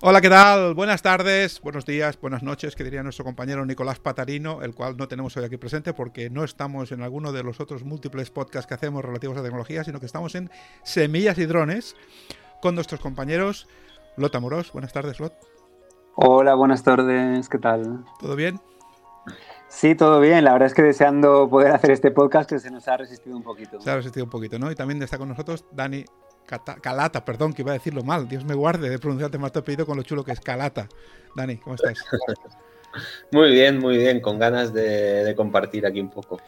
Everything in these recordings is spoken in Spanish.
Hola, ¿qué tal? Buenas tardes, buenos días, buenas noches, que diría nuestro compañero Nicolás Patarino, el cual no tenemos hoy aquí presente porque no estamos en alguno de los otros múltiples podcasts que hacemos relativos a tecnología, sino que estamos en Semillas y Drones con nuestros compañeros Lot Amorós. Buenas tardes, Lot. Hola, buenas tardes, ¿qué tal? ¿Todo bien? Sí, todo bien. La verdad es que deseando poder hacer este podcast que se nos ha resistido un poquito. Se ha resistido un poquito, ¿no? Y también está con nosotros Dani Calata, perdón, que iba a decirlo mal. Dios me guarde de pronunciarte más tu apellido con lo chulo que es Calata. Dani, ¿cómo estás? muy bien, muy bien. Con ganas de, compartir aquí un poco.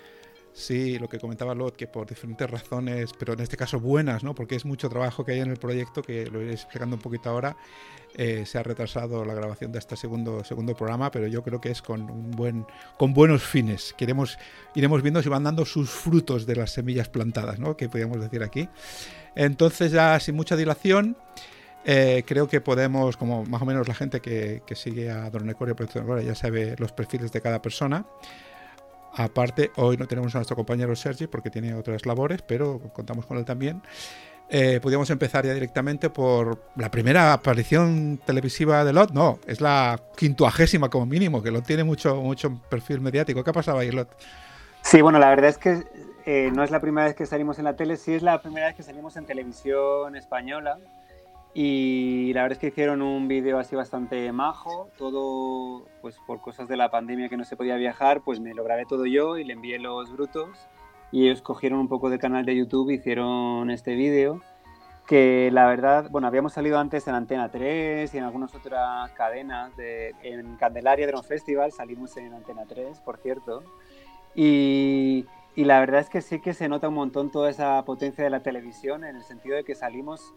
Sí, lo que comentaba Lot, que por diferentes razones, pero en este caso buenas, ¿no? Porque es mucho trabajo que hay en el proyecto, que lo iré explicando un poquito ahora. Eh, se ha retrasado la grabación de este segundo, segundo programa, pero yo creo que es con un buen, con buenos fines. Queremos, iremos viendo si van dando sus frutos de las semillas plantadas, ¿no? Que podríamos decir aquí. Entonces ya sin mucha dilación, eh, creo que podemos, como más o menos la gente que, sigue a Dronecore y ya sabe los perfiles de cada persona. Aparte, hoy no tenemos a nuestro compañero Sergi porque tiene otras labores, pero contamos con él también. Eh, podríamos empezar ya directamente por la primera aparición televisiva de Lot. No, es la quintuagésima como mínimo, que Lot tiene mucho, mucho perfil mediático. ¿Qué ha pasado ahí, Lot? Sí, bueno, la verdad es que eh, no es la primera vez que salimos en la tele, sí es la primera vez que salimos en televisión española. Y la verdad es que hicieron un vídeo así bastante majo, todo pues por cosas de la pandemia que no se podía viajar, pues me lo grabé todo yo y le envié los brutos. Y ellos cogieron un poco del canal de YouTube, hicieron este vídeo que la verdad, bueno, habíamos salido antes en Antena 3 y en algunas otras cadenas, de, en Candelaria Drone Festival salimos en Antena 3, por cierto, y y la verdad es que sí que se nota un montón toda esa potencia de la televisión en el sentido de que salimos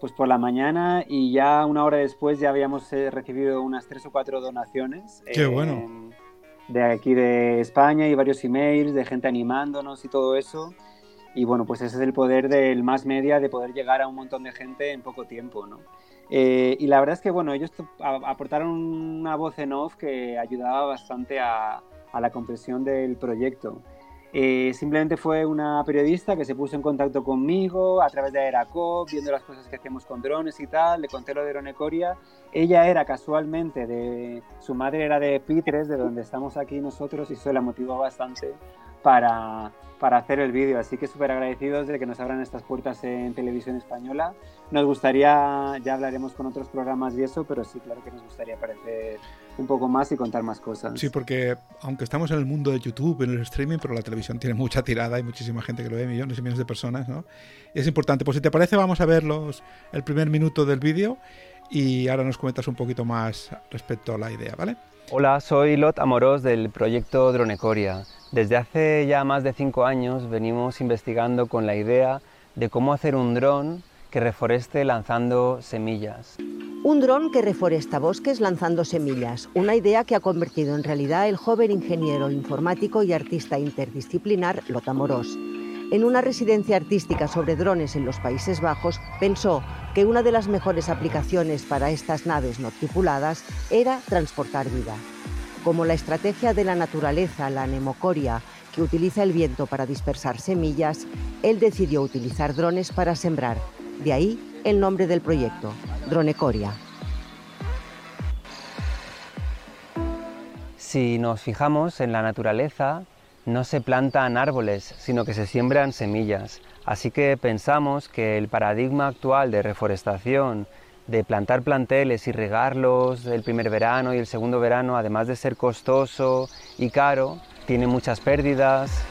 pues por la mañana y ya una hora después ya habíamos eh, recibido unas tres o cuatro donaciones. Qué bueno. De aquí de España y varios emails de gente animándonos y todo eso. Y bueno, pues ese es el poder del más media de poder llegar a un montón de gente en poco tiempo, ¿no? Eh, y la verdad es que bueno, ellos aportaron una voz en off que ayudaba bastante a, a la compresión del proyecto. Eh, simplemente fue una periodista que se puso en contacto conmigo a través de Aeracop, viendo las cosas que hacemos con drones y tal, le conté lo de Dronecoria. Ella era casualmente de, su madre era de Pitres, de donde estamos aquí nosotros, y eso la motivó bastante para, para hacer el vídeo. Así que súper agradecidos de que nos abran estas puertas en televisión española. Nos gustaría, ya hablaremos con otros programas y eso, pero sí, claro que nos gustaría aparecer un poco más y contar más cosas. Sí, porque aunque estamos en el mundo de YouTube, en el streaming, pero la televisión tiene mucha tirada, hay muchísima gente que lo ve, millones y millones de personas, ¿no? Es importante. Pues si te parece, vamos a ver los, el primer minuto del vídeo y ahora nos comentas un poquito más respecto a la idea, ¿vale? Hola, soy Lot Amorós del proyecto Dronecoria. Desde hace ya más de cinco años venimos investigando con la idea de cómo hacer un dron que reforeste lanzando semillas. Un dron que reforesta bosques lanzando semillas, una idea que ha convertido en realidad el joven ingeniero informático y artista interdisciplinar Lot Amorós. En una residencia artística sobre drones en los Países Bajos, pensó que una de las mejores aplicaciones para estas naves no tripuladas era transportar vida. Como la estrategia de la naturaleza, la nemocoria, que utiliza el viento para dispersar semillas, él decidió utilizar drones para sembrar. De ahí el nombre del proyecto, Dronecoria. Si nos fijamos en la naturaleza, no se plantan árboles, sino que se siembran semillas. Así que pensamos que el paradigma actual de reforestación, de plantar planteles y regarlos el primer verano y el segundo verano, además de ser costoso y caro, tiene muchas pérdidas.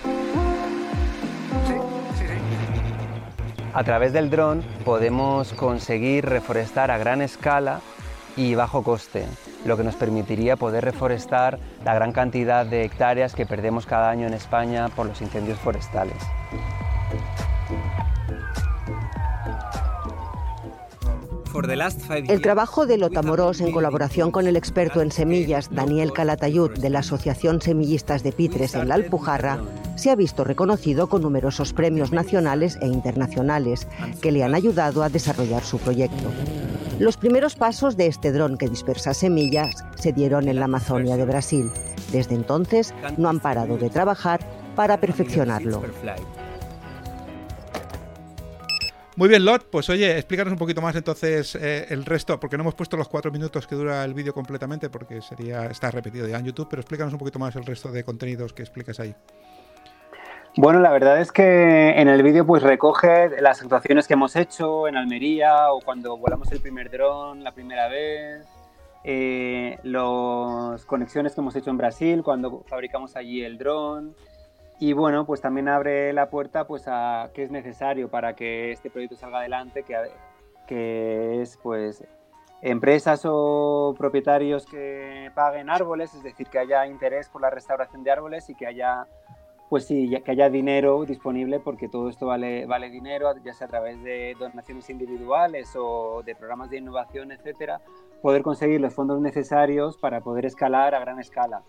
A través del dron podemos conseguir reforestar a gran escala y bajo coste, lo que nos permitiría poder reforestar la gran cantidad de hectáreas que perdemos cada año en España por los incendios forestales. El trabajo de Lotamorós en colaboración con el experto en semillas Daniel Calatayud de la Asociación Semillistas de Pitres en la Alpujarra se ha visto reconocido con numerosos premios nacionales e internacionales que le han ayudado a desarrollar su proyecto. Los primeros pasos de este dron que dispersa semillas se dieron en la Amazonia de Brasil. Desde entonces no han parado de trabajar para perfeccionarlo. Muy bien, Lot, pues oye, explícanos un poquito más entonces eh, el resto, porque no hemos puesto los cuatro minutos que dura el vídeo completamente, porque sería está repetido ya en YouTube, pero explícanos un poquito más el resto de contenidos que explicas ahí. Bueno, la verdad es que en el vídeo pues recoge las actuaciones que hemos hecho en Almería o cuando volamos el primer dron la primera vez, eh, las conexiones que hemos hecho en Brasil cuando fabricamos allí el dron, y bueno, pues también abre la puerta pues a qué es necesario para que este proyecto salga adelante, que, que es pues empresas o propietarios que paguen árboles, es decir, que haya interés por la restauración de árboles y que haya pues sí, que haya dinero disponible porque todo esto vale, dinero, ya sea a través de donaciones individuales o de programas de innovación, etcétera, poder conseguir los fondos necesarios para poder escalar a gran escala,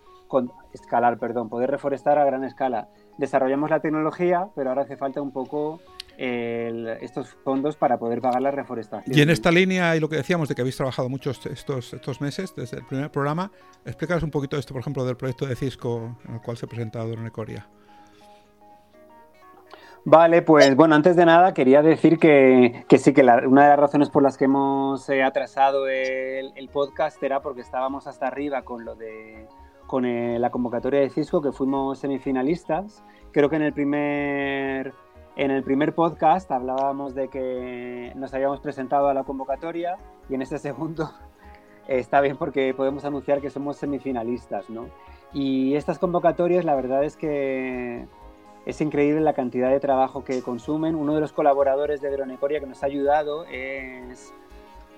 escalar, perdón, poder reforestar a gran escala. Desarrollamos la tecnología, pero ahora hace falta un poco estos fondos para poder pagar la reforestación. Y en esta línea y lo que decíamos de que habéis trabajado muchos estos, estos meses desde el primer programa, explícanos un poquito esto, por ejemplo, del proyecto de Cisco en el cual se ha presentado en Ecoria. Vale, pues bueno, antes de nada quería decir que, sí, que una de las razones por las que hemos eh, atrasado el, podcast era porque estábamos hasta arriba con lo de con eh, la convocatoria de Cisco, que fuimos semifinalistas. Creo que en el primer en el primer podcast hablábamos de que nos habíamos presentado a la convocatoria y en este segundo está bien porque podemos anunciar que somos semifinalistas, ¿no? Y estas convocatorias, la verdad es que es increíble la cantidad de trabajo que consumen. Uno de los colaboradores de Dronecoria que nos ha ayudado es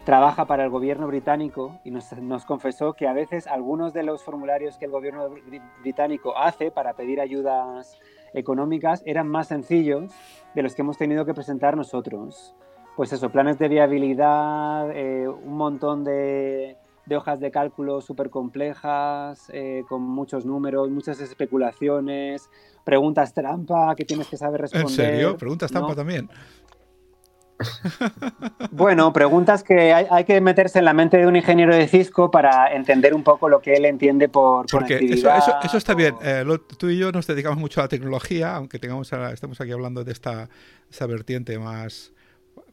trabaja para el gobierno británico y nos, confesó que a veces algunos de los formularios que el gobierno británico hace para pedir ayudas económicas eran más sencillos de los que hemos tenido que presentar nosotros. Pues eso, planes de viabilidad, eh, un montón de, de, hojas de cálculo súper complejas, eh, con muchos números, muchas especulaciones, preguntas trampa que tienes que saber responder. ¿En serio? ¿Preguntas trampa también? Bueno, preguntas que hay, que meterse en la mente de un ingeniero de Cisco para entender un poco lo que él entiende por Porque eso, está bien. Eh, tú y yo nos dedicamos mucho a la tecnología, aunque tengamos estamos aquí hablando de esta, vertiente más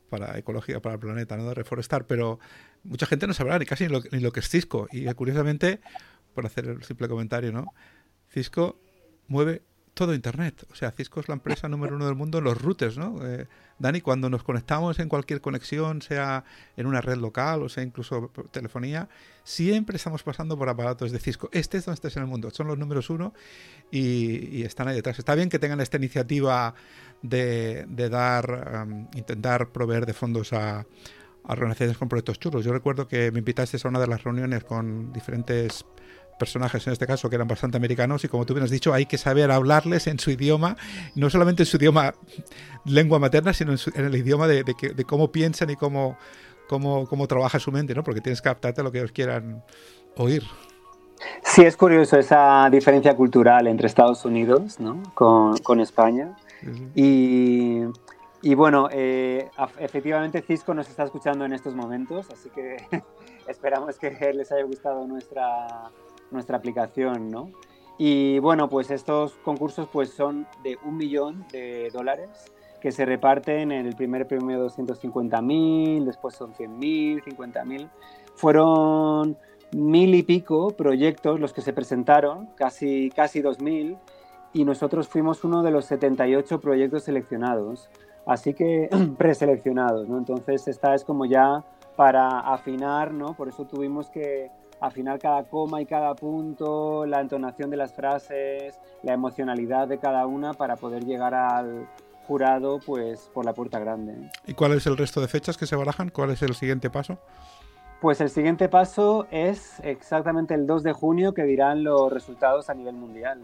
para ecología, para el planeta, ¿no? de reforestar, pero mucha gente no sabrá ni casi ni lo, ni lo que es Cisco. Y curiosamente, por hacer el simple comentario, ¿no? Cisco mueve todo Internet. O sea, Cisco es la empresa número uno del mundo en los routers, ¿no? Eh, Dani, cuando nos conectamos en cualquier conexión, sea en una red local o sea incluso telefonía, siempre estamos pasando por aparatos de Cisco. Este es donde estés en el mundo. Son los números uno y, están ahí detrás. Está bien que tengan esta iniciativa de, dar, intentar proveer de fondos a, a organizaciones con proyectos chulos. Yo recuerdo que me invitaste a una de las reuniones con diferentes personajes en este caso que eran bastante americanos y como tú bien has dicho hay que saber hablarles en su idioma, no solamente en su idioma lengua materna, sino en, el idioma de, cómo piensan y cómo, cómo, cómo, trabaja su mente, ¿no? porque tienes que adaptarte a lo que ellos quieran oír. Sí, es curioso esa diferencia cultural entre Estados Unidos ¿no? con, España. Y, y, bueno, eh, efectivamente Cisco nos está escuchando en estos momentos, así que esperamos que les haya gustado nuestra, nuestra aplicación, ¿no? Y bueno, pues estos concursos pues son de un millón de dólares que se reparten en el primer premio 250.000, después son 100.000, 50.000. Fueron mil y pico proyectos los que se presentaron, casi, casi 2.000, y nosotros fuimos uno de los 78 proyectos seleccionados, así que preseleccionados, ¿no? Entonces esta es como ya para afinar, ¿no? Por eso tuvimos que afinar cada coma y cada punto, la entonación de las frases, la emocionalidad de cada una para poder llegar al jurado pues por la puerta grande. ¿Y cuál es el resto de fechas que se barajan? ¿Cuál es el siguiente paso? Pues el siguiente paso es exactamente el 2 de junio que dirán los resultados a nivel mundial.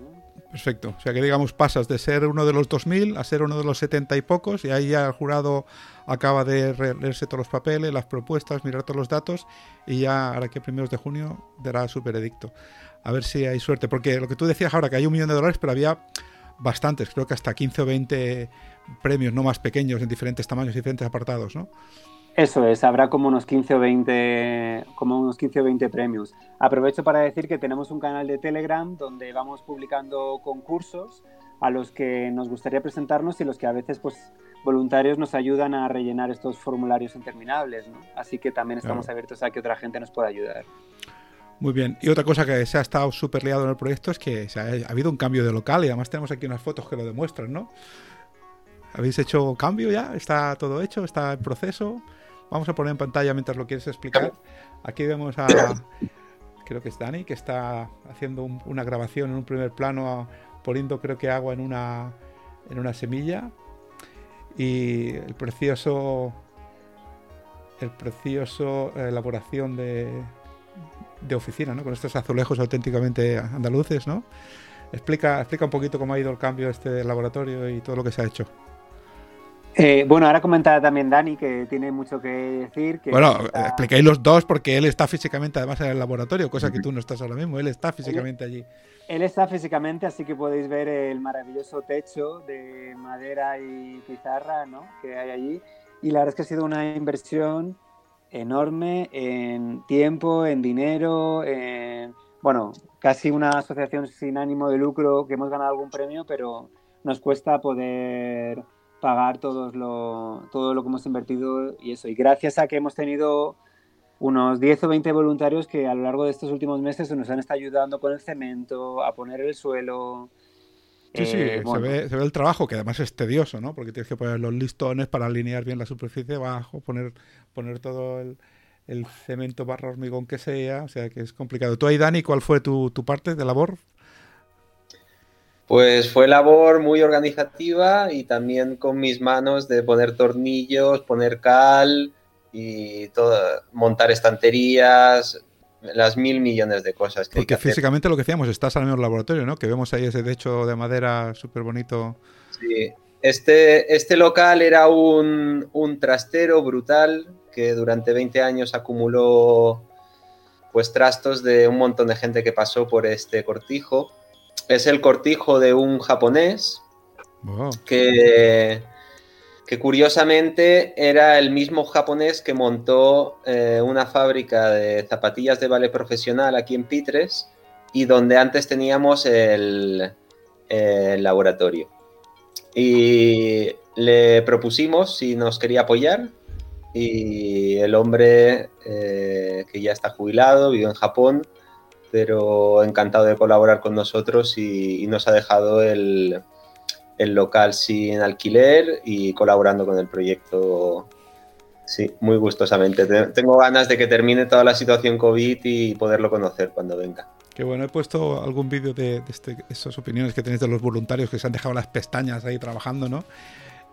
Perfecto. O sea que digamos pasas de ser uno de los 2.000 a ser uno de los 70 y pocos y ahí ya el jurado acaba de leerse todos los papeles, las propuestas, mirar todos los datos y ya ahora que primeros de junio dará su veredicto. A ver si hay suerte. Porque lo que tú decías ahora, que hay un millón de dólares, pero había bastantes, creo que hasta 15 o 20 premios, no más pequeños, en diferentes tamaños, diferentes apartados, ¿no? Eso es, habrá como unos 15 o 20, como unos 15 o 20 premios. Aprovecho para decir que tenemos un canal de Telegram donde vamos publicando concursos a los que nos gustaría presentarnos y los que a veces pues voluntarios nos ayudan a rellenar estos formularios interminables, ¿no? Así que también estamos abiertos a que otra gente nos pueda ayudar. Muy bien. Y otra cosa que se ha estado súper liado en el proyecto es que ha, habido un cambio de local y además tenemos aquí unas fotos que lo demuestran, ¿no? ¿Habéis hecho cambio ya? ¿Está todo hecho? ¿Está en proceso? Vamos a poner en pantalla mientras lo quieres explicar. Aquí vemos a, creo que es Dani, que está haciendo una grabación en un primer plano, poniendo creo que agua en una, en una semilla. Y el precioso, el precioso elaboración de, de oficina, ¿no? Con estos azulejos auténticamente andaluces, ¿no? Explica, explica un poquito cómo ha ido el cambio este laboratorio y todo lo que se ha hecho. Eh, bueno, ahora comentaba también Dani que tiene mucho que decir. Que bueno, explicáis los dos porque él está físicamente además en el laboratorio, cosa que tú no estás ahora mismo. Él está físicamente allí. Él está físicamente, así que podéis ver el maravilloso techo de madera y pizarra ¿no? que hay allí. Y la verdad es que ha sido una inversión enorme en tiempo, en dinero, en, bueno, casi una asociación sin ánimo de lucro que hemos ganado algún premio, pero nos cuesta poder pagar todos lo, todo lo que hemos invertido y eso. Y gracias a que hemos tenido unos 10 o 20 voluntarios que a lo largo de estos últimos meses nos han estado ayudando con el cemento, a poner el suelo, Sí, sí, eh, se, ve, se, ve, el trabajo, que además es tedioso, ¿no? Porque tienes que poner los listones para alinear bien la superficie abajo, poner, poner todo el, cemento barra hormigón que sea, o sea que es complicado. ¿Tú ahí, Dani, cuál fue tu, parte de labor? Pues fue labor muy organizativa y también con mis manos de poner tornillos, poner cal y todo, montar estanterías, las mil millones de cosas que Porque físicamente lo que decíamos, estás en el laboratorio, ¿no? Que vemos ahí ese techo de madera súper bonito. Sí, este, este local era un, trastero brutal que durante 20 años acumuló pues trastos de un montón de gente que pasó por este cortijo. Es el cortijo de un japonés que que curiosamente era el mismo japonés que montó eh, una fábrica de zapatillas de ballet profesional aquí en Pitres y donde antes teníamos el, laboratorio. Y le propusimos si nos quería apoyar y el hombre eh, que ya está jubilado, vive en Japón, pero encantado de colaborar con nosotros y nos ha dejado el, el local sin alquiler y colaborando con el proyecto. Sí, muy gustosamente. Tengo ganas de que termine toda la situación COVID y poderlo conocer cuando venga. Qué bueno, he puesto algún vídeo de, este, esas opiniones que tenéis de los voluntarios que se han dejado las pestañas ahí trabajando, ¿no?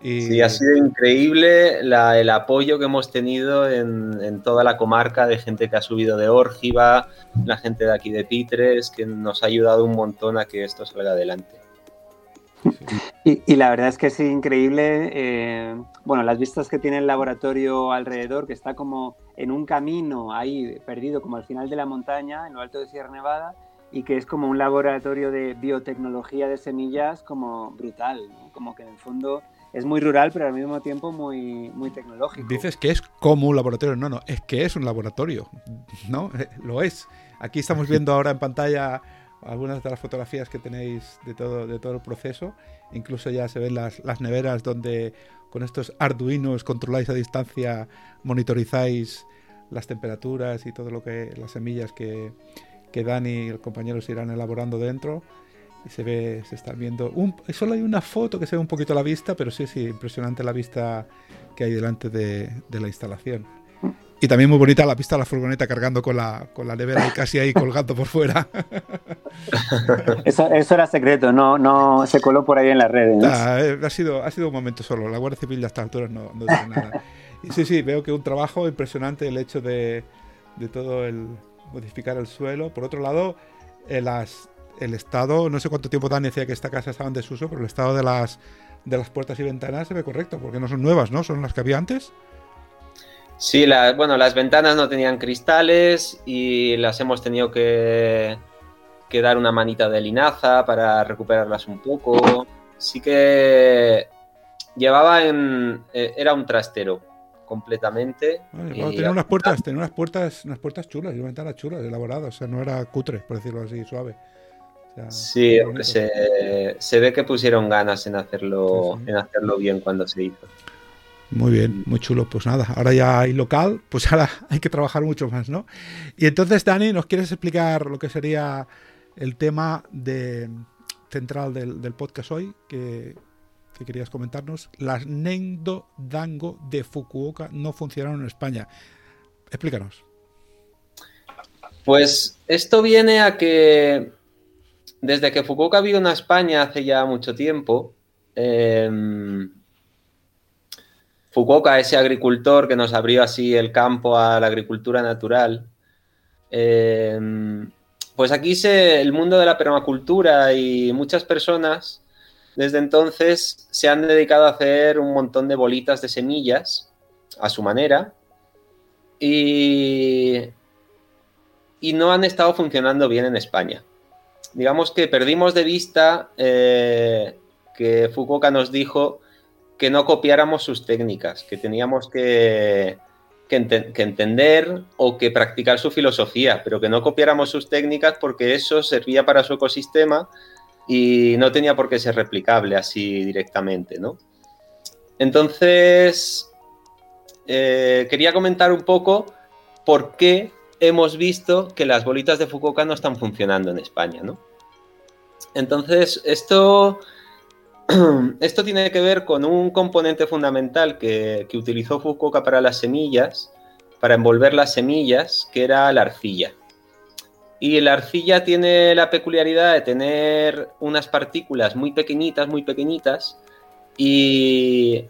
Y... Sí, ha sido increíble el apoyo que hemos tenido en, en, toda la comarca de gente que ha subido de Órgiva, la gente de aquí de Pitres, que nos ha ayudado un montón a que esto salga adelante. Y, la verdad es que es increíble, eh, bueno, las vistas que tiene el laboratorio alrededor, que está como en un camino ahí perdido, como al final de la montaña, en lo alto de Sierra Nevada, y que es como un laboratorio de biotecnología de semillas como brutal, como que en el fondo es muy rural, pero al mismo tiempo muy, muy tecnológico. Dices que es como un laboratorio, no, no, es que es un laboratorio, ¿no? Lo es. Aquí estamos viendo ahora en pantalla algunas de las fotografías que tenéis de todo, de todo el proceso. Incluso ya se ven las, las neveras donde con estos arduinos controláis a distancia, monitorizáis las temperaturas y todo lo que las semillas que, que Dani y el compañero se irán elaborando dentro. Y se ve, se está viendo. Un, solo hay una foto que se ve un poquito a la vista, pero sí, sí, impresionante la vista que hay delante de, de la instalación. Y también muy bonita la pista de la furgoneta cargando con la, con la nevera y casi ahí colgando por fuera. Eso, eso, era secreto, no, no se coló por ahí en las redes. Ah, eh, ha, sido, ha sido un momento solo. La Guardia Civil a estas alturas no, no dice nada. Y sí, sí, veo que un trabajo impresionante el hecho de, de todo el modificar el suelo. Por otro lado, eh, el estado, no sé cuánto tiempo Dan decía que esta casa estaba en desuso, pero el estado de las, de las puertas y ventanas se ve correcto, porque no son nuevas, ¿no? Son las que había antes. Sí, bueno, las ventanas no tenían cristales y las hemos tenido que, dar una manita de linaza para recuperarlas un poco. Sí que llevaba en. Eh, era un trastero completamente. tenía unas puertas, tenía unas puertas, unas puertas chulas y unas ventanas chulas, elaboradas, o sea, no era cutre, por decirlo así, suave. Sí, se, se, ve que pusieron ganas en hacerlo, en hacerlo bien cuando se hizo. Muy bien, muy chulo. Pues nada, ahora ya hay local, pues ahora hay que trabajar mucho más, ¿no? Y entonces, Dani, ¿nos quieres explicar lo que sería el tema de, central del, podcast hoy que, querías comentarnos? Las Nendo Dango de Fukuoka no funcionaron en España. Explícanos. Pues esto viene a que desde que Fukuoka vino a España hace ya mucho tiempo, eh, Fukuoka, ese agricultor que nos abrió así el campo a la agricultura natural, em, pues aquí se, el mundo de la permacultura y muchas personas desde entonces se han dedicado a hacer un montón de bolitas de semillas a su manera y, y no han estado funcionando bien en España. Digamos que perdimos de vista eh, que Fukuoka nos dijo que no copiáramos sus técnicas, que teníamos que, entender o que practicar su filosofía, pero que no copiáramos sus técnicas porque eso servía para su ecosistema y no tenía por qué ser replicable así directamente, ¿no? Entonces, eh, quería comentar un poco por qué hemos visto que las bolitas de Fukuoka no están funcionando en España, ¿no? Entonces, esto esto tiene que ver con un componente fundamental que, utilizó Fukuoka para las semillas, para envolver las semillas, que era la arcilla. Y la arcilla tiene la peculiaridad de tener unas partículas muy pequeñitas, muy pequeñitas, y,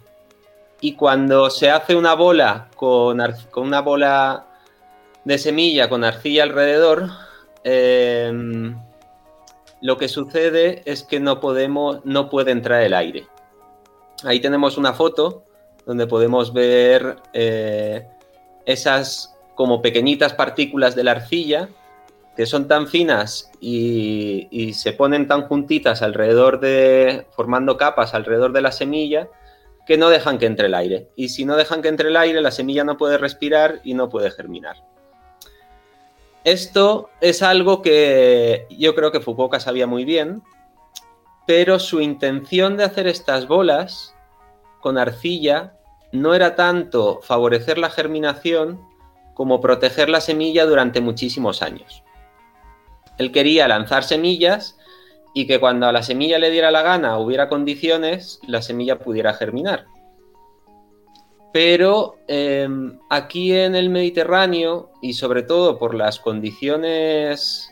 cuando se hace una bola con, una bola de semilla con arcilla alrededor, em, lo que sucede es que no podemos, no puede entrar el aire. Ahí tenemos una foto donde podemos ver eh, esas como pequeñitas partículas de la arcilla que son tan finas y, y, se ponen tan juntitas alrededor de, formando capas alrededor de la semilla, que no dejan que entre el aire. Y si no dejan que entre el aire, la semilla no puede respirar y no puede germinar. Esto es algo que yo creo que Fukuoka sabía muy bien, pero su intención de hacer estas bolas con arcilla no era tanto favorecer la germinación como proteger la semilla durante muchísimos años. Él quería lanzar semillas y que cuando a la semilla le diera la gana, hubiera condiciones, la semilla pudiera germinar. Pero em, aquí en el Mediterráneo, y sobre todo por las condiciones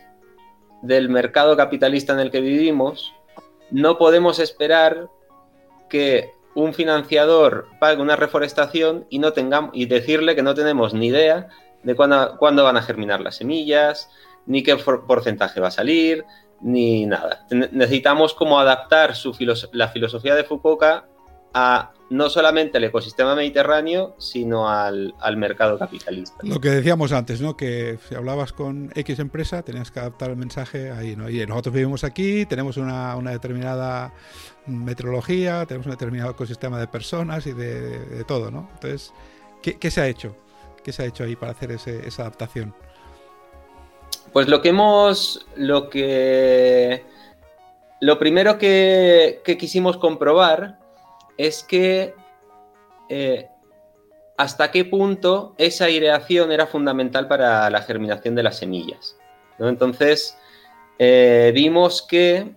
del mercado capitalista en el que vivimos, no podemos esperar que un financiador pague una reforestación y, no tengamos, y decirle que no tenemos ni idea de cuándo, van a germinar las semillas, ni qué porcentaje va a salir, ni nada. Necesitamos como adaptar la filosofía de Fukuoka a no solamente al ecosistema mediterráneo, sino al, mercado capitalista. Lo que decíamos antes, ¿no? Que si hablabas con X empresa, tenías que adaptar el mensaje ahí, ¿no? Y nosotros vivimos aquí, tenemos una, determinada meteorología, tenemos un determinado ecosistema de personas y de, todo, ¿no? Entonces, ¿qué, se ha hecho? ¿Qué se ha hecho ahí para hacer esa adaptación? Pues lo que hemos, lo que, lo primero que, que quisimos comprobar es que eh, hasta qué punto esa aireación era fundamental para la germinación de las semillas. Entonces, eh, vimos que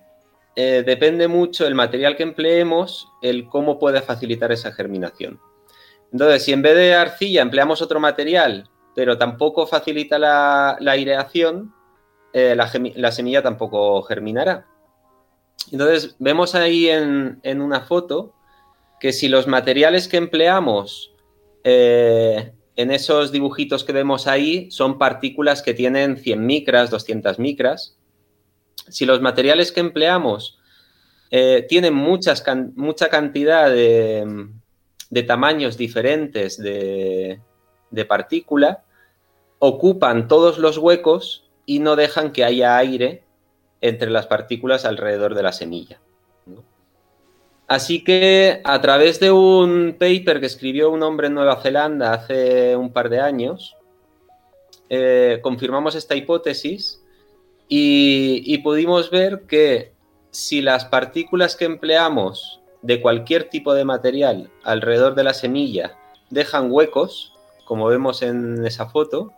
eh, depende mucho el material que empleemos, el cómo puede facilitar esa germinación. Entonces, si en vez de arcilla empleamos otro material, pero tampoco facilita la, aireación, la, semilla tampoco germinará. Entonces, vemos ahí en una foto que si los materiales que empleamos eh, en esos dibujitos que vemos ahí son partículas que tienen 100 micras, 200 micras, si los materiales que empleamos eh, tienen mucha cantidad de, tamaños diferentes de partícula, ocupan todos los huecos y no dejan que haya aire entre las partículas alrededor de la semilla. Así que a través de un paper que escribió un hombre en Nueva Zelanda hace un par de años, eh, confirmamos esta hipótesis y, pudimos ver que si las partículas que empleamos de cualquier tipo de material alrededor de la semilla dejan huecos, como vemos en esa foto,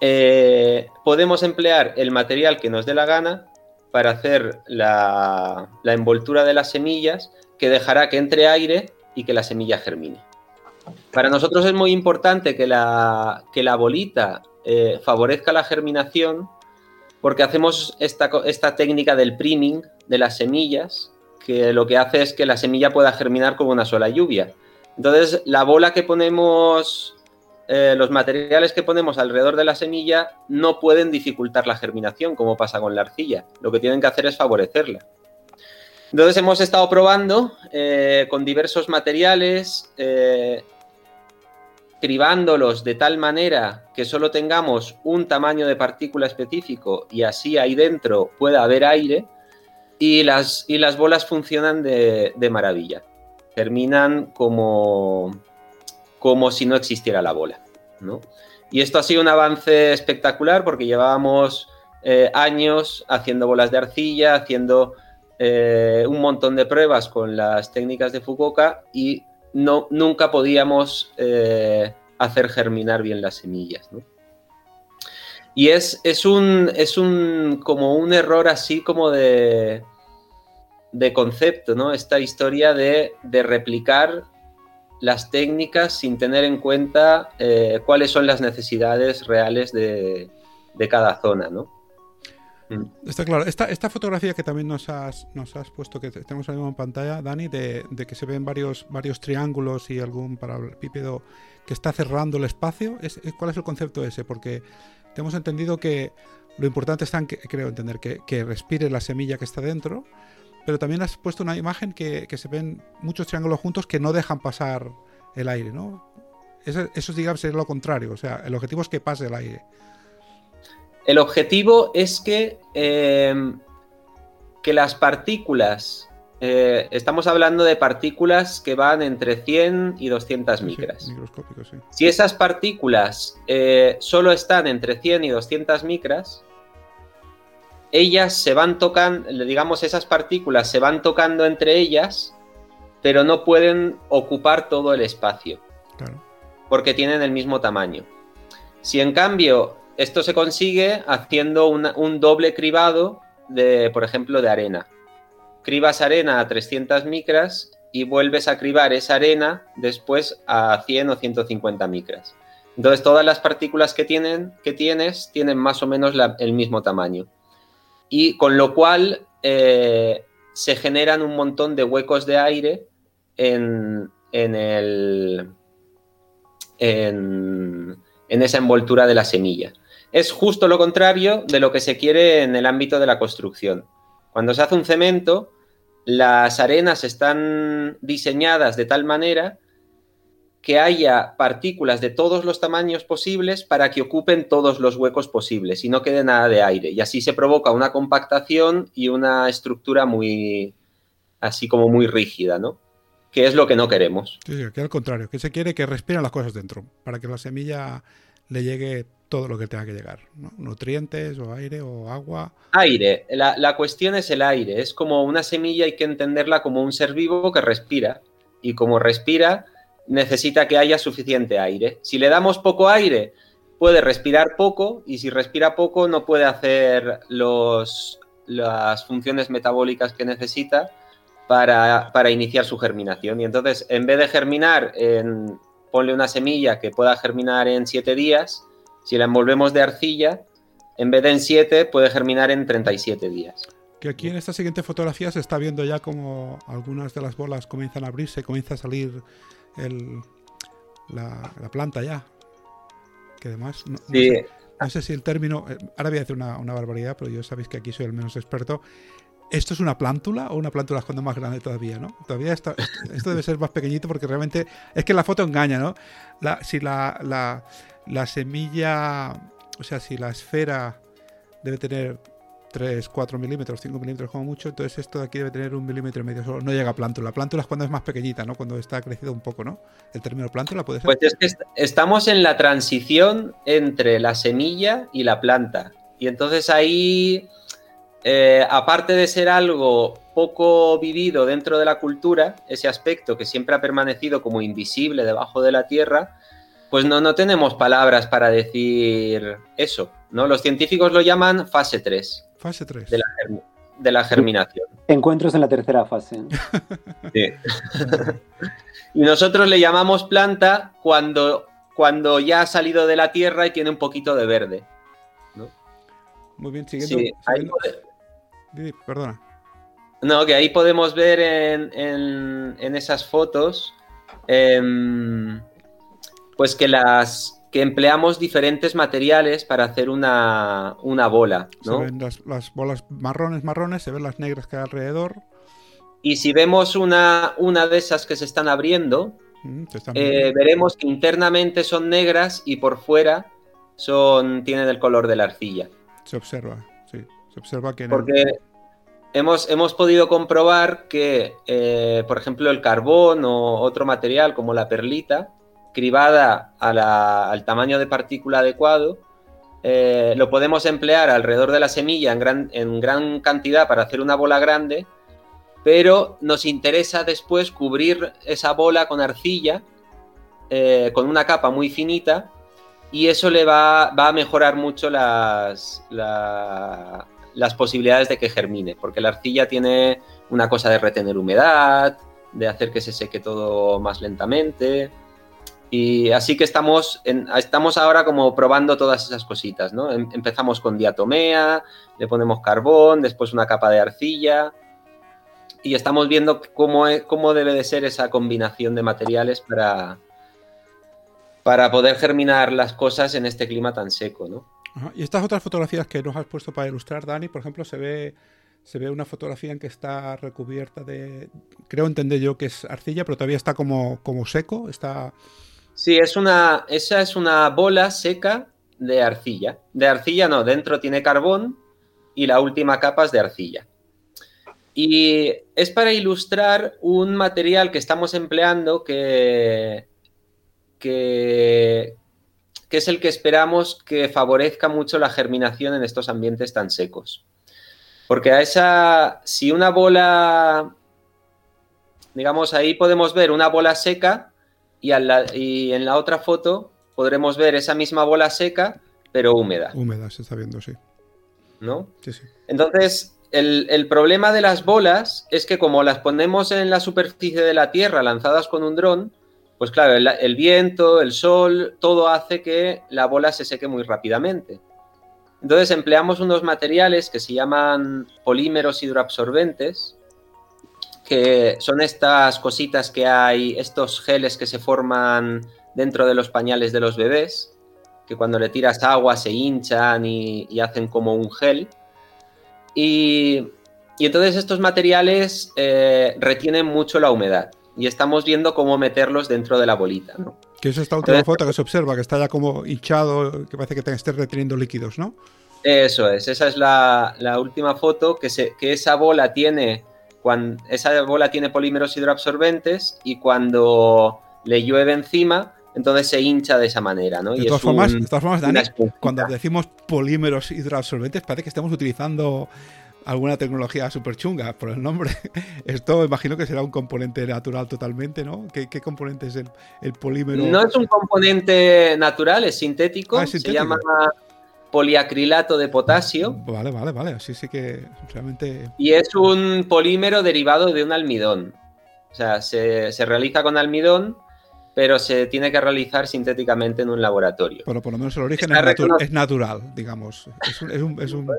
eh, podemos emplear el material que nos dé la gana para hacer la, envoltura de las semillas que dejará que entre aire y que la semilla germine. Para nosotros es muy importante que la, que la bolita eh, favorezca la germinación porque hacemos esta, esta técnica del priming de las semillas, que lo que hace es que la semilla pueda germinar como una sola lluvia. Entonces, la bola que ponemos, eh, los materiales que ponemos alrededor de la semilla no pueden dificultar la germinación, como pasa con la arcilla. Lo que tienen que hacer es favorecerla. Entonces, hemos estado probando eh, con diversos materiales, eh, cribándolos de tal manera que solo tengamos un tamaño de partícula específico y así ahí dentro pueda haber aire y las, y las bolas funcionan de, de maravilla terminan como, como si no existiera la bola. Y esto ha sido un avance espectacular porque llevábamos eh, años haciendo bolas de arcilla, haciendo eh, un montón de pruebas con las técnicas de Fukuoka y no, nunca podíamos eh, hacer germinar bien las semillas. Y es, es, un, es un, como un error así como de, de concepto, ¿no? Esta historia de, replicar las técnicas sin tener en cuenta eh, cuáles son las necesidades reales de, cada zona, ¿no? Mm. Está claro. Esta, esta, fotografía que también nos has, nos has puesto, que tenemos ahí en pantalla, Dani, de, que se ven varios, varios triángulos y algún paralelepípedo que está cerrando el espacio, es, ¿cuál es el concepto ese? Porque tenemos entendido que lo importante está en, que, creo entender, que, que respire la semilla que está dentro, pero también has puesto una imagen que, se ven muchos triángulos juntos que no dejan pasar el aire, ¿no? Eso, eso digamos, es lo contrario, o sea, el objetivo es que pase el aire. El objetivo es que, eh, que las partículas, eh, estamos hablando de partículas que van entre 100 y 200 micras. Sí, sí. Si esas partículas eh, solo están entre 100 y 200 micras, ellas se van tocando, digamos, esas partículas se van tocando entre ellas, pero no pueden ocupar todo el espacio. Porque tienen el mismo tamaño. Si en cambio esto se consigue haciendo un doble cribado de, por ejemplo, de arena. Cribas arena a 300 micras y vuelves a cribar esa arena después a 100 o 150 micras. Entonces todas las partículas que, tienen, que tienes tienen más o menos el mismo tamaño y con lo cual eh, se generan un montón de huecos de aire en, el, en, esa envoltura de la semilla. Es justo lo contrario de lo que se quiere en el ámbito de la construcción. Cuando se hace un cemento, las arenas están diseñadas de tal manera que haya partículas de todos los tamaños posibles para que ocupen todos los huecos posibles y no quede nada de aire. Y así se provoca una compactación y una estructura muy, así como muy rígida, ¿no? Que es lo que no queremos. Sí, sí, que al contrario, que se quiere que respiren las cosas dentro, para que la semilla le llegue todo lo que tenga que llegar, Nutrientes o aire o agua. Aire, la, la cuestión es el aire, es como una semilla hay que entenderla como un ser vivo que respira y como respira necesita que haya suficiente aire. Si le damos poco aire, puede respirar poco y si respira poco no puede hacer los, las funciones metabólicas que necesita para, iniciar su germinación. Y entonces, en vez de germinar, ponle una semilla que pueda germinar en 7 días, si la envolvemos de arcilla, en vez de en 7, puede germinar en 37 días. Que aquí en esta siguiente fotografía se está viendo ya como algunas de las bolas comienzan a abrirse, comienza a salir la, planta ya. Que además, no, sé, si el término, eh, ahora voy a decir una, barbaridad, pero yo sabéis que aquí soy el menos experto. ¿Esto es una plántula o una plántula cuando más grande todavía, no? Todavía esto, esto debe ser más pequeñito porque realmente es que la foto engaña, ¿no? La, si la, la, la semilla, o sea, si la esfera debe tener 3, 4 milímetros, 5 milímetros como mucho, entonces esto de aquí debe tener un milímetro y medio, solo no llega a plántula. Plántula es cuando es más pequeñita, ¿no? Cuando está crecido un poco, ¿no? El término plántula puede ser. Pues es que estamos en la transición entre la semilla y la planta. Y entonces ahí, eh, aparte de ser algo poco vivido dentro de la cultura, ese aspecto que siempre ha permanecido como invisible debajo de la tierra, pues no, no tenemos palabras para decir eso, ¿no? Los científicos lo llaman fase 3. Fase 3. De la, de la germinación. Encuentros en la tercera fase. Sí. y nosotros le llamamos planta cuando, cuando ya ha salido de la tierra y tiene un poquito de verde. ¿no? Muy bien, siguiendo. Sí, ahí siguiendo- Perdona. No, que ahí podemos ver en, en- en esas fotos, em, pues que las que empleamos diferentes materiales para hacer una, una bola, Se ¿no? ven las, las bolas marrones, marrones, se ven las negras que hay alrededor. Y si vemos una, una de esas que se están abriendo, Mm, se están eh, veremos que internamente son negras y por fuera son, tienen el color de la arcilla. Se observa, sí. Se observa que en el- Porque hemos, hemos podido comprobar que, eh, por ejemplo, el carbón o otro material como la perlita, cribada al tamaño de partícula adecuado, eh, lo podemos emplear alrededor de la semilla en gran, en gran cantidad para hacer una bola grande, pero nos interesa después cubrir esa bola con arcilla, eh, con una capa muy finita, y eso le va, va a mejorar mucho las, la- las posibilidades de que germine, porque la arcilla tiene una cosa de retener humedad, de hacer que se seque todo más lentamente. Y así que estamos, estamos ahora como probando todas esas cositas, ¿no? Em- Empezamos con diatomea, le ponemos carbón, después una capa de arcilla, y estamos viendo cómo, es- cómo debe de ser esa combinación de materiales para, para poder germinar las cosas en este clima tan seco, ¿no? Ajá. Y estas otras fotografías que nos has puesto para ilustrar, Dani, por ejemplo, se ve, se ve una fotografía en que está recubierta de. Creo entender yo que es arcilla, pero todavía está como, como seco. Está. Sí, es una, esa es una bola seca de arcilla. De arcilla no, dentro tiene carbón y la última capa es de arcilla. Y es para ilustrar un material que estamos empleando que, que, que es el que esperamos que favorezca mucho la germinación en estos ambientes tan secos. Porque a esa, si una bola, digamos, ahí podemos ver una bola seca y, al la- y en la otra foto podremos ver esa misma bola seca, pero húmeda, Húmeda, se está viendo, sí. ¿no? Sí, sí. Entonces, el, el problema de las bolas es que como las ponemos en la superficie de la Tierra lanzadas con un dron, pues claro, el, el viento, el sol, todo hace que la bola se seque muy rápidamente. Entonces empleamos unos materiales que se llaman polímeros hidroabsorbentes, que son estas cositas que hay, estos geles que se forman dentro de los pañales de los bebés, que cuando le tiras agua se hinchan y, y hacen como un gel. Y, y entonces estos materiales eh, retienen mucho la humedad y estamos viendo cómo meterlos dentro de la bolita, ¿no? Que es esta última Entonces- foto que se observa, que está ya como hinchado, que parece que te esté reteniendo líquidos, ¿no? Eso es, esa es la, la última foto, que, se, que esa bola tiene, cuan- esa bola tiene polímeros hidroabsorbentes y cuando le llueve encima, entonces se hincha de esa manera, ¿no? De Y todas, es formas, un- de todas formas, Dani, cuando decimos polímeros hidroabsorbentes, parece que estamos utilizando alguna tecnología súper chunga por el nombre. Esto imagino que será un componente natural totalmente, ¿no? ¿Qué, qué componente es el, el polímero? No es un componente natural, es sintético, Ah, es se sintético. llama poliacrilato de potasio. Vale, vale, vale. Así sí que realmente. Y es un polímero derivado de un almidón. O sea, se, se realiza con almidón, pero se tiene que realizar sintéticamente en un laboratorio. Bueno, por lo menos el origen es, natu- recono- es natural, digamos. Es un, es un- es un-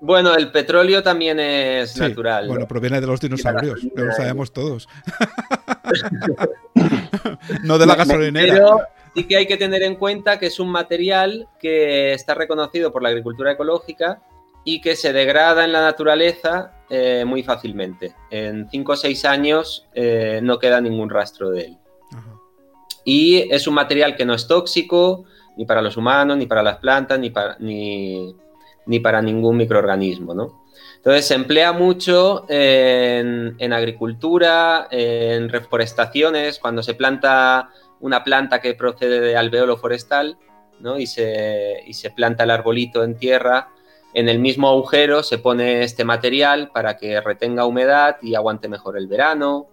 Bueno, el petróleo también es sí, natural. ¿no? Bueno, proviene de los dinosaurios, lo sabemos todos. no de la gasolinera. Pero sí que hay que tener en cuenta que es un material que está reconocido por la agricultura ecológica y que se degrada en la naturaleza eh, muy fácilmente. En 5 o 6 años eh, no queda ningún rastro de él. Ajá. Y es un material que no es tóxico ni para los humanos, ni para las plantas, ni para, ni, ni para ningún microorganismo, ¿no? Entonces se emplea mucho en, en agricultura, en reforestaciones, cuando se planta una planta que procede de alveolo forestal, ¿no? Y se, y se planta el arbolito en tierra, en el mismo agujero se pone este material para que retenga humedad y aguante mejor el verano.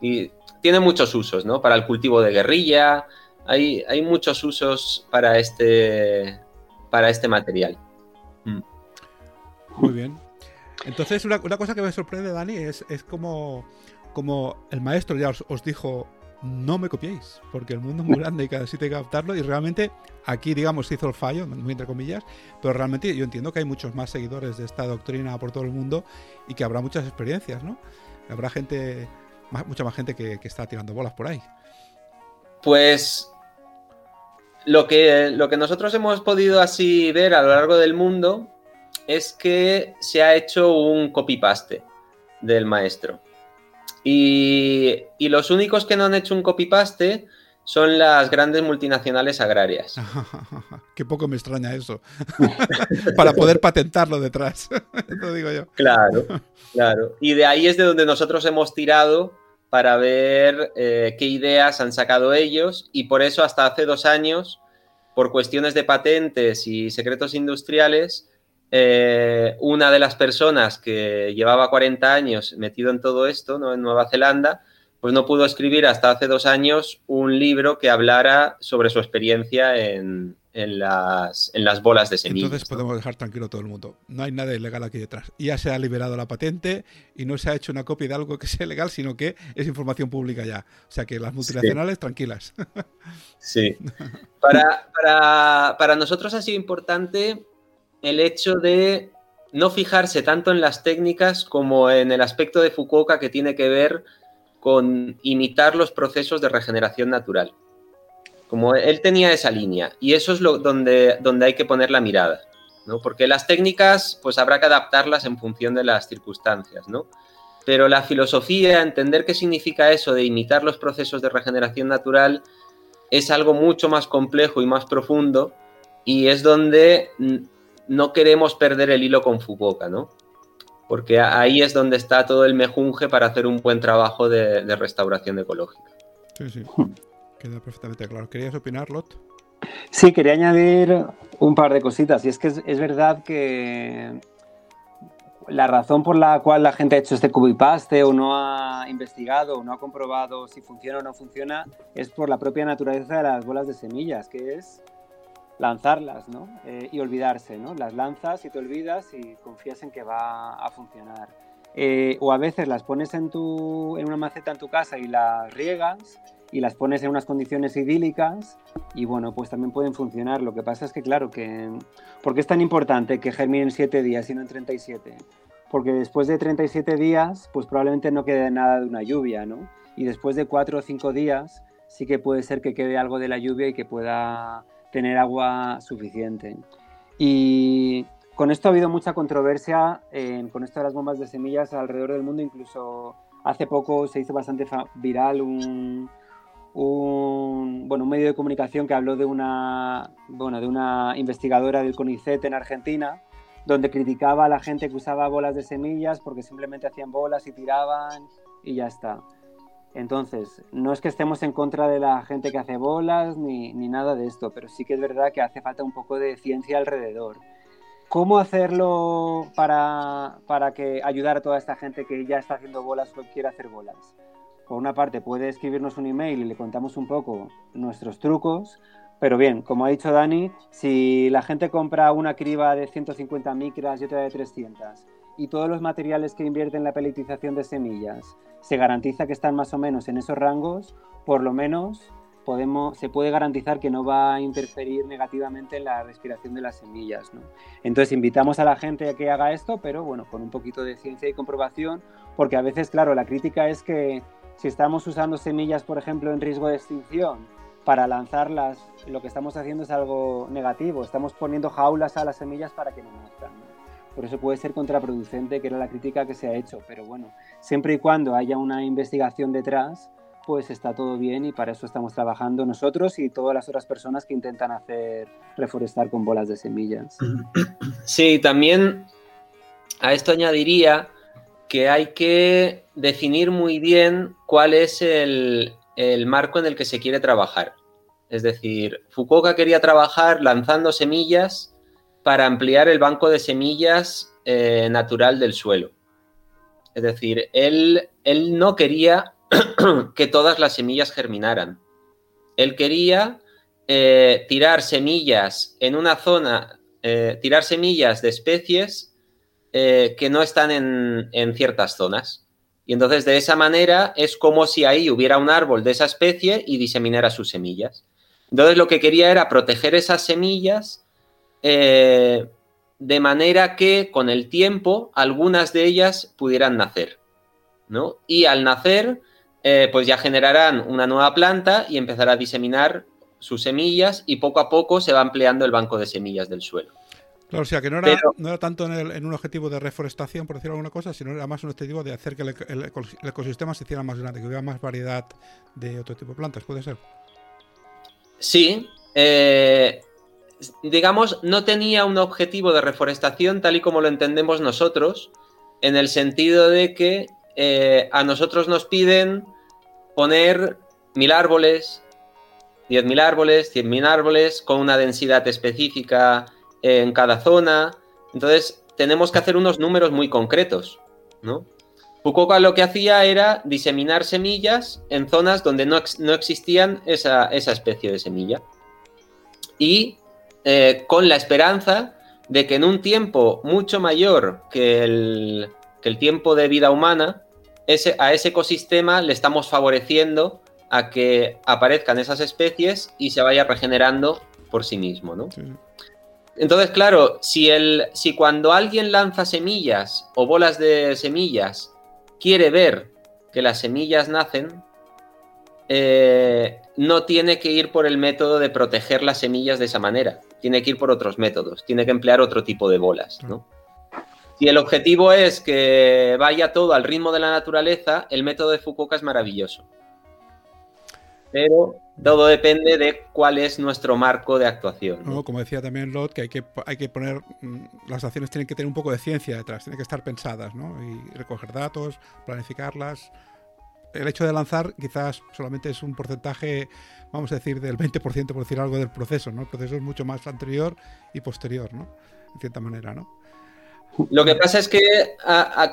Y tiene muchos usos, ¿no? Para el cultivo de guerrilla, hay, hay muchos usos para este, para este material. Mm. Muy bien. Entonces, una, cosa que me sorprende, Dani, es, es como, como el maestro ya os, dijo, no me copiéis, porque el mundo es muy grande y cada sitio hay que adaptarlo. Y realmente aquí, digamos, se hizo el fallo, muy entre comillas, pero realmente yo entiendo que hay muchos más seguidores de esta doctrina por todo el mundo y que habrá muchas experiencias, ¿no? Habrá gente, mucha más gente que, que está tirando bolas por ahí. Pues lo que, lo que nosotros hemos podido así ver a lo largo del mundo es que se ha hecho un copy-paste del maestro. Y, los únicos que no han hecho un copy-paste son las grandes multinacionales agrarias. Qué poco me extraña eso. Para poder patentarlo detrás. Lo digo yo. Claro, claro. Y de ahí es de donde nosotros hemos tirado para ver eh, qué ideas han sacado ellos y por eso hasta hace dos años, por cuestiones de patentes y secretos industriales, eh, una de las personas que llevaba 40 años metido en todo esto, ¿no? en Nueva Zelanda, pues no pudo escribir hasta hace dos años un libro que hablara sobre su experiencia en, en las, en las bolas de semillas. Entonces podemos dejar tranquilo a todo el mundo. No hay nada ilegal aquí detrás. Ya se ha liberado la patente y no se ha hecho una copia de algo que sea ilegal, sino que es información pública ya. O sea que las multinacionales, tranquilas. Sí. Para, para, para nosotros ha sido importante el hecho de no fijarse tanto en las técnicas como en el aspecto de Fukuoka que tiene que ver con imitar los procesos de regeneración natural. Como él tenía esa línea y eso es lo, donde, donde hay que poner la mirada, ¿no? Porque las técnicas pues habrá que adaptarlas en función de las circunstancias, ¿no? Pero la filosofía, entender qué significa eso de imitar los procesos de regeneración natural es algo mucho más complejo y más profundo y es donde no queremos perder el hilo con Fukuoka, ¿no? Porque ahí es donde está todo el mejunje para hacer un buen trabajo de, de restauración ecológica. Sí, sí. Queda perfectamente claro. ¿Querías opinar, Lot? Sí, quería añadir un par de cositas. Y es que es, verdad que la razón por la cual la gente ha hecho este copy-paste o no ha investigado o no ha comprobado si funciona o no funciona es por la propia naturaleza de las bolas de semillas, que es lanzarlas ¿no? Eh, y olvidarse. ¿no? Las lanzas y te olvidas y confías en que va a funcionar. Eh, o a veces las pones en, tu, en una maceta en tu casa y las riegas y las pones en unas condiciones idílicas y bueno, pues también pueden funcionar. Lo que pasa es que, claro, que ¿por qué es tan importante que germinen en 7 días y no en 37? Porque después de 37 días, pues probablemente no quede nada de una lluvia, ¿no? Y después de 4 o 5 días, sí que puede ser que quede algo de la lluvia y que pueda tener agua suficiente. Y con esto ha habido mucha controversia con esto de las bombas de semillas alrededor del mundo, incluso hace poco se hizo bastante viral un, un, bueno, un medio de comunicación que habló de una, bueno, de una investigadora del CONICET en Argentina, donde criticaba a la gente que usaba bolas de semillas porque simplemente hacían bolas y tiraban y ya está. Entonces, no es que estemos en contra de la gente que hace bolas ni, ni nada de esto, pero sí que es verdad que hace falta un poco de ciencia alrededor. ¿Cómo hacerlo para, para que ayudar a toda esta gente que ya está haciendo bolas o quiere hacer bolas? por una parte puede escribirnos un email y le contamos un poco nuestros trucos, pero bien, como ha dicho Dani, si la gente compra una criba de 150 micras y otra de 300 y todos los materiales que invierten en la peletización de semillas se garantiza que están más o menos en esos rangos, por lo menos podemos, se puede garantizar que no va a interferir negativamente en la respiración de las semillas. Entonces invitamos a la gente a que haga esto, pero bueno, con un poquito de ciencia y comprobación, porque a veces, claro, la crítica es que si estamos usando semillas, por ejemplo, en riesgo de extinción, para lanzarlas, lo que estamos haciendo es algo negativo. Estamos poniendo jaulas a las semillas para que no nazcan. Por eso puede ser contraproducente, que era la crítica que se ha hecho. Pero bueno, siempre y cuando haya una investigación detrás, pues está todo bien y para eso estamos trabajando nosotros y todas las otras personas que intentan hacer reforestar con bolas de semillas. Sí, también a esto añadiría que hay que definir muy bien cuál es el, marco en el que se quiere trabajar. Es decir, Fukuoka quería trabajar lanzando semillas para ampliar el banco de semillas eh, natural del suelo. Es decir, él, él no quería que todas las semillas germinaran. Él quería eh, tirar semillas en una zona, eh, tirar semillas de especies que no están en, en ciertas zonas. Y entonces de esa manera es como si ahí hubiera un árbol de esa especie y diseminara sus semillas. Entonces lo que quería era proteger esas semillas eh, de manera que con el tiempo algunas de ellas pudieran nacer. ¿no? Y al nacer, eh, pues ya generarán una nueva planta y empezará a diseminar sus semillas y poco a poco se va ampliando el banco de semillas del suelo. Claro, o sea, que no era, tanto en, un objetivo de reforestación, por decir alguna cosa, sino era más un objetivo de hacer que el, ecosistema se hiciera más grande, que hubiera más variedad de otro tipo de plantas, ¿puede ser? Sí, eh, digamos, no tenía un objetivo de reforestación tal y como lo entendemos nosotros, en el sentido de que eh, a nosotros nos piden poner mil árboles, diez mil árboles, cien mil árboles, con una densidad específica en cada zona. Entonces, tenemos que hacer unos números muy concretos, ¿no? Fukuoka lo que hacía era diseminar semillas en zonas donde no, existían esa, esa especie de semilla. Y eh, con la esperanza de que en un tiempo mucho mayor que el, tiempo de vida humana, ese, a ese ecosistema le estamos favoreciendo a que aparezcan esas especies y se vaya regenerando por sí mismo, ¿no? Entonces, claro, si, el, si cuando alguien lanza semillas o bolas de semillas quiere ver que las semillas nacen, eh, no tiene que ir por el método de proteger las semillas de esa manera tiene que ir por otros métodos, tiene que emplear otro tipo de bolas, ¿no? Si el objetivo es que vaya todo al ritmo de la naturaleza, el método de Fukuoka es maravilloso. Pero todo depende de cuál es nuestro marco de actuación. como decía también Lot, que hay que, hay que poner, mm, las acciones tienen que tener un poco de ciencia detrás, tienen que estar pensadas, ¿no? Y recoger datos, planificarlas. El hecho de lanzar quizás solamente es un porcentaje vamos a decir, del 20%, por decir algo, del proceso, ¿no? El proceso es mucho más anterior y posterior, ¿no? En cierta manera, ¿no? Lo que pasa es que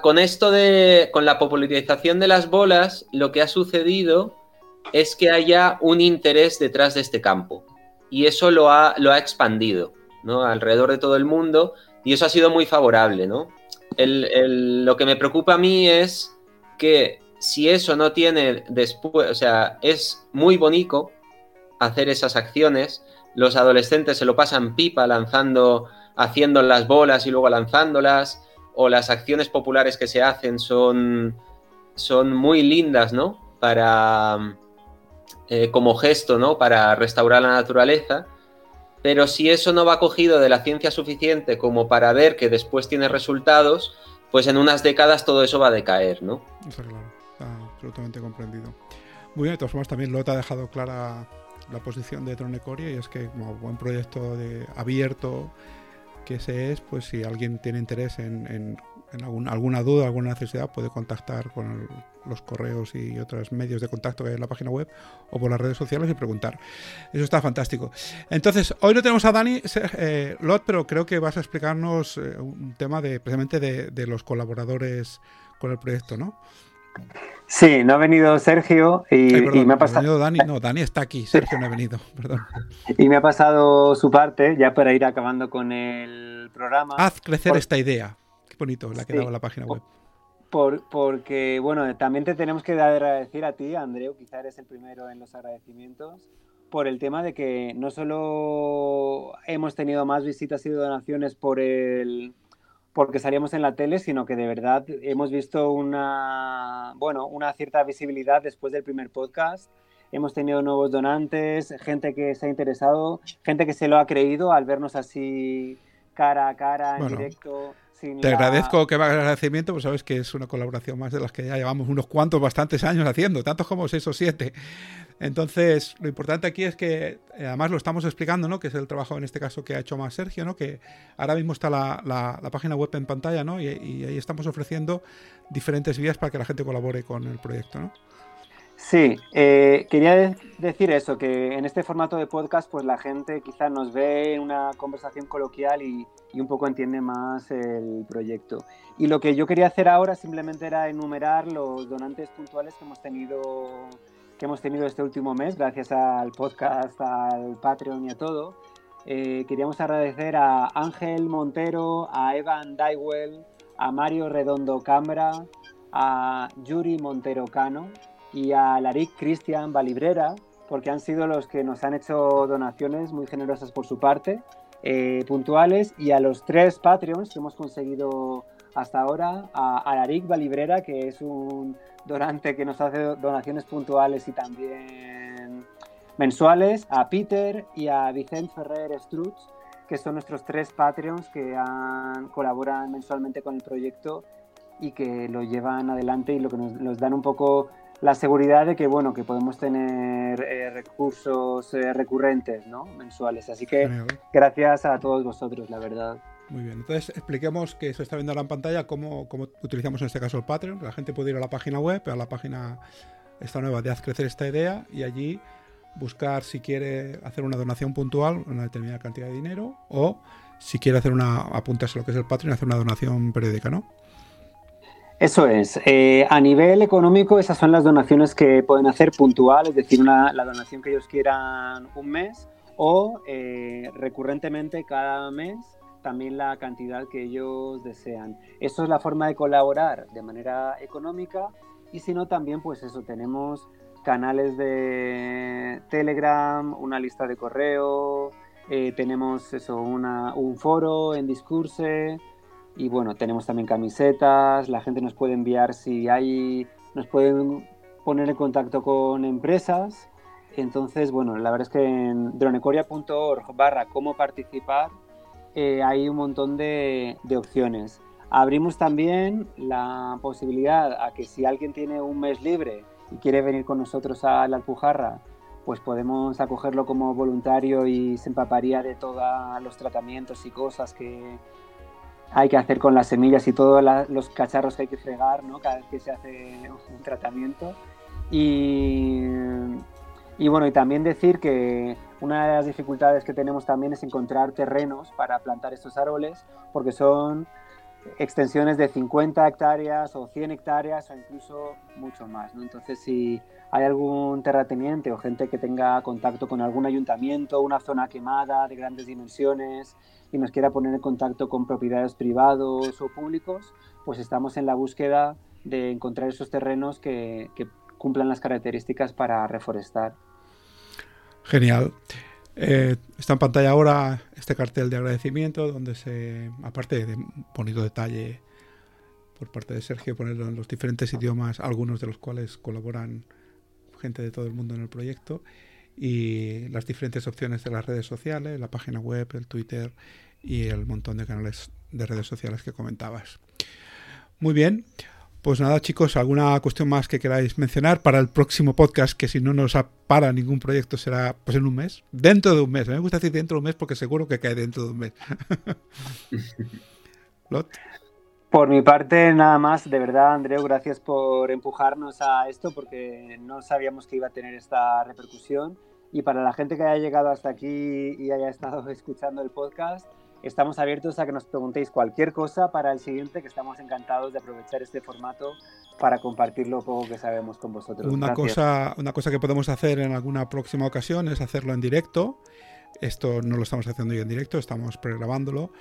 con esto de, con la popularización de las bolas, lo que ha sucedido es que haya un interés detrás de este campo. Y eso lo ha, lo ha expandido, ¿no? Alrededor de todo el mundo. Y eso ha sido muy favorable, ¿no? lo que me preocupa a mí es que si eso no tiene después, o sea, es muy bonito, hacer esas acciones. Los adolescentes se lo pasan pipa lanzando, haciendo las bolas y luego lanzándolas. O las acciones populares que se hacen son, son muy lindas, ¿no? Para, eh, como gesto, ¿no? Para restaurar la naturaleza. Pero si eso no va cogido de la ciencia suficiente como para ver que después tiene resultados, pues en unas décadas todo eso va a decaer, ¿no? Claro, absolutamente comprendido. Muy bien, de todas formas también lo ha dejado clara la posición de Tronecoria y es que como buen proyecto de abierto que se es, pues si alguien tiene interés en, alguna duda, alguna necesidad, puede contactar con los correos y otros medios de contacto que hay en la página web o por las redes sociales y preguntar. Eso está fantástico. Entonces, hoy no tenemos a Dani eh, Lot, pero creo que vas a explicarnos eh, un tema de precisamente de los colaboradores con el proyecto, ¿no? Sí, no ha venido Sergio y, me ha pasado. Dani, no, Dani está aquí, Sergio no ha venido, perdón. Y me ha pasado su parte, ya para ir acabando con el programa. Haz crecer esta idea. Qué bonito, la que dado en la página web. Por, porque, bueno, también te tenemos que agradecer a ti, Andreu, quizá eres el primero en los agradecimientos, por el tema de que no solo hemos tenido más visitas y donaciones por el, porque salíamos en la tele, sino que de verdad hemos visto una, bueno, una cierta visibilidad después del primer podcast. Hemos tenido nuevos donantes, gente que se ha interesado, gente que se lo ha creído al vernos así cara a cara, en directo. Te agradezco que me hagas agradecimiento, pues sabes que es una colaboración más de las que ya llevamos unos cuantos, bastantes años haciendo, tantos como seis o siete. Entonces, lo importante aquí es que, eh, además lo estamos explicando, ¿no? Que es el trabajo en este caso que ha hecho más Sergio, ¿no? Que ahora mismo está la, la, página web en pantalla, ¿no? Y, y, ahí estamos ofreciendo diferentes vías para que la gente colabore con el proyecto, ¿no? Sí, eh, quería decir eso, que en este formato de podcast, pues la gente quizá nos ve en una conversación coloquial y, un poco entiende más el proyecto. Y lo que yo quería hacer ahora simplemente era enumerar los donantes puntuales que hemos tenido, que hemos tenido este último mes, gracias al podcast, al Patreon y a todo. Eh, queríamos agradecer a Ángel Montero, a Evan Dywell, a Mario Redondo Cambra, a Yuri Montero Cano y a Larik Cristian Valibrera, porque han sido los que nos han hecho donaciones muy generosas por su parte, eh, puntuales, y a los tres Patreons que hemos conseguido hasta ahora, a, a Larik Valibrera, que es un donante que nos hace donaciones puntuales y también mensuales, a Peter y a Vicente Ferrer Strutz, que son nuestros tres Patreons que han, colaboran mensualmente con el proyecto y que lo llevan adelante y lo que nos, dan un poco la seguridad de que bueno que podemos tener eh, recursos eh, recurrentes ¿no? mensuales. Así que gracias a todos vosotros la verdad. Muy bien. Entonces expliquemos que se está viendo ahora en pantalla cómo, cómo utilizamos en este caso el Patreon. La gente puede ir a la página web a la página esta nueva de haz crecer esta idea y allí buscar si quiere hacer una donación puntual una determinada cantidad de dinero o si quiere hacer una apuntarse a lo que es el Patreon y hacer una donación periódica no eso es. Eh, a nivel económico, esas son las donaciones que pueden hacer puntual, es decir, una, la donación que ellos quieran un mes o eh, recurrentemente cada mes también la cantidad que ellos desean. Eso es la forma de colaborar de manera económica y si no también pues eso, tenemos canales de Telegram, una lista de correo, eh, tenemos eso, una, un foro en Discurse, y bueno, tenemos también camisetas, la gente nos puede enviar si hay, nos pueden poner en contacto con empresas. Entonces, bueno, la verdad es que en dronecoria.org barra cómo participar eh, hay un montón de, de opciones. Abrimos también la posibilidad a que si alguien tiene un mes libre y quiere venir con nosotros a la Alpujarra, pues podemos acogerlo como voluntario y se empaparía de todos los tratamientos y cosas que, hay que hacer con las semillas y todos los cacharros que hay que fregar ¿no? cada vez que se hace un tratamiento. Y, y, bueno, y también decir que una de las dificultades que tenemos también es encontrar terrenos para plantar estos árboles, porque son extensiones de 50 hectáreas o 100 hectáreas o incluso mucho más. Entonces, si hay algún terrateniente o gente que tenga contacto con algún ayuntamiento, una zona quemada de grandes dimensiones, y nos quiera poner en contacto con propiedades privados o públicos, pues estamos en la búsqueda de encontrar esos terrenos que, cumplan las características para reforestar. Genial. Eh, está en pantalla ahora este cartel de agradecimiento donde se, aparte de bonito detalle por parte de Sergio, ponerlo en los diferentes idiomas, algunos de los cuales colaboran gente de todo el mundo en el proyecto y las diferentes opciones de las redes sociales, la página web, el Twitter y el montón de canales de redes sociales que comentabas. Muy bien. Pues nada, chicos, ¿alguna cuestión más que queráis mencionar para el próximo podcast? Que si no nos para ningún proyecto será pues en un mes. Dentro de un mes. me gusta decir dentro de un mes porque seguro que cae dentro de un mes. Por mi parte, nada más. De verdad, Andreu, gracias por empujarnos a esto porque no sabíamos que iba a tener esta repercusión. Y para la gente que haya llegado hasta aquí y haya estado escuchando el podcast, Estamos abiertos a que nos preguntéis cualquier cosa para el siguiente, que estamos encantados de aprovechar este formato para compartir lo poco que sabemos con vosotros. Una, cosa, una cosa que podemos hacer en alguna próxima ocasión es hacerlo en directo. Esto no lo estamos haciendo hoy en directo, estamos pregrabándolo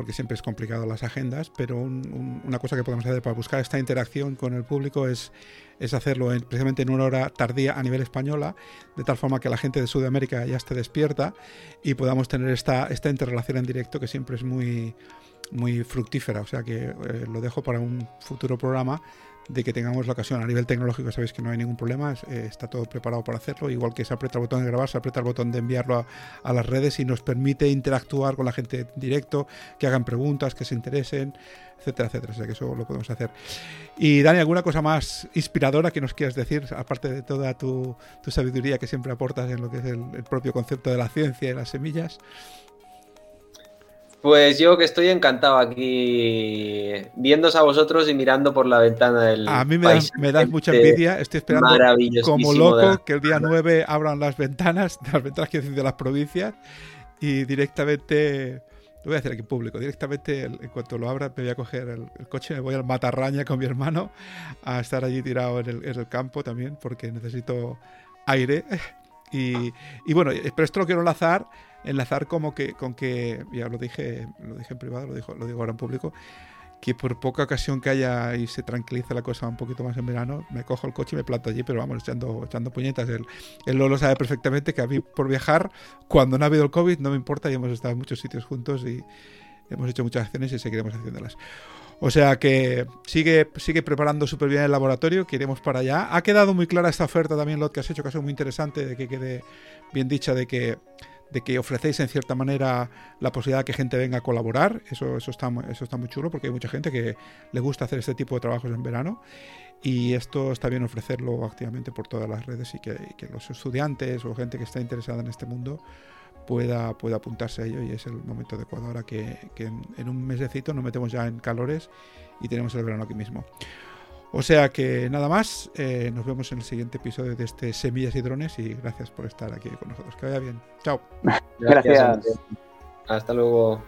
porque siempre es complicado las agendas, pero una cosa que podemos hacer para buscar esta interacción con el público es, es hacerlo precisamente en una hora tardía a nivel española, de tal forma que la gente de Sudamérica ya esté despierta y podamos tener esta, esta interrelación en directo que siempre es muy, muy fructífera. O sea que eh, lo dejo para un futuro programa de que tengamos la ocasión. A nivel tecnológico sabéis que no hay ningún problema, eh, está todo preparado para hacerlo. Igual que se aprieta el botón de grabar, se aprieta el botón de enviarlo a, las redes y nos permite interactuar con la gente en directo, que hagan preguntas, que se interesen, etcétera, etcétera. O sea que eso lo podemos hacer. Y Dani, ¿alguna cosa más inspiradora que nos quieras decir, aparte de toda tu, sabiduría que siempre aportas en lo que es el, el propio concepto de la ciencia y las semillas? Pues yo que estoy encantado aquí viéndose a vosotros y mirando por la ventana del. A mí me, me das mucha envidia. Estoy esperando como loco que el día 9 abran las ventanas, las ventanas que de las provincias y directamente. Lo voy a hacer aquí en público. Directamente, en cuanto lo abra, me voy a coger el, coche, me voy al matarraña con mi hermano a estar allí tirado en el, en el campo también, porque necesito aire. Y, y, bueno, pero esto lo quiero enlazar enlazar como que con que, ya lo dije, lo dije en privado, lo, digo, lo digo ahora en público, que por poca ocasión que haya y se tranquilice la cosa un poquito más en verano, me cojo el coche y me planto allí, pero vamos, echando, echando puñetas. Él, él lo sabe perfectamente que a mí por viajar, cuando no ha habido el COVID, no me importa y hemos estado en muchos sitios juntos y hemos hecho muchas acciones y seguiremos haciéndolas. O sea que sigue, sigue preparando súper bien el laboratorio, que iremos para allá. Ha quedado muy clara esta oferta también, lo que has hecho, sido muy interesante, de que quede bien dicha, de que de que ofrecéis en cierta manera la posibilidad de que gente venga a colaborar. Eso, eso, está, eso está muy chulo porque hay mucha gente que le gusta hacer este tipo de trabajos en verano. Y esto está bien ofrecerlo activamente por todas las redes y que, los estudiantes o gente que está interesada en este mundo pueda, pueda apuntarse a ello y es el momento adecuado ahora que, que en, en, un mesecito nos metemos ya en calores y tenemos el verano aquí mismo. O sea que nada más, eh, nos vemos en el siguiente episodio de este Semillas y Drones y gracias por estar aquí con nosotros. Que vaya bien. Chao. Gracias. Hasta luego.